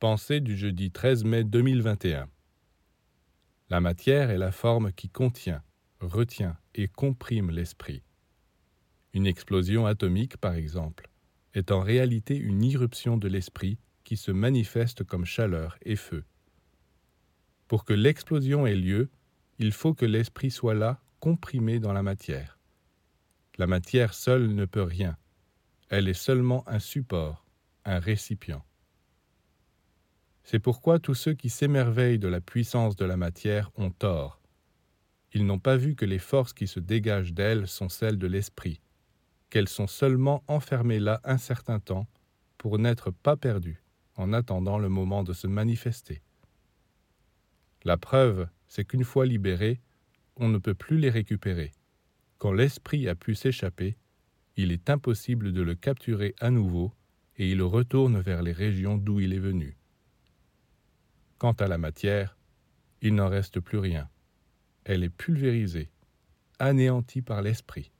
Pensée du jeudi 13 mai 2021. La matière est la forme qui contient, retient et comprime l'esprit. Une explosion atomique, par exemple, est en réalité une irruption de l'esprit qui se manifeste comme chaleur et feu. Pour que l'explosion ait lieu, il faut que l'esprit soit là, comprimé dans la matière. La matière seule ne peut rien, elle est seulement un support, un récipient. C'est pourquoi tous ceux qui s'émerveillent de la puissance de la matière ont tort. Ils n'ont pas vu que les forces qui se dégagent d'elle sont celles de l'esprit, qu'elles sont seulement enfermées là un certain temps pour n'être pas perdues en attendant le moment de se manifester. La preuve, c'est qu'une fois libérées, on ne peut plus les récupérer. Quand l'esprit a pu s'échapper, il est impossible de le capturer à nouveau et il retourne vers les régions d'où il est venu. Quant à la matière, il n'en reste plus rien. Elle est pulvérisée, anéantie par l'esprit.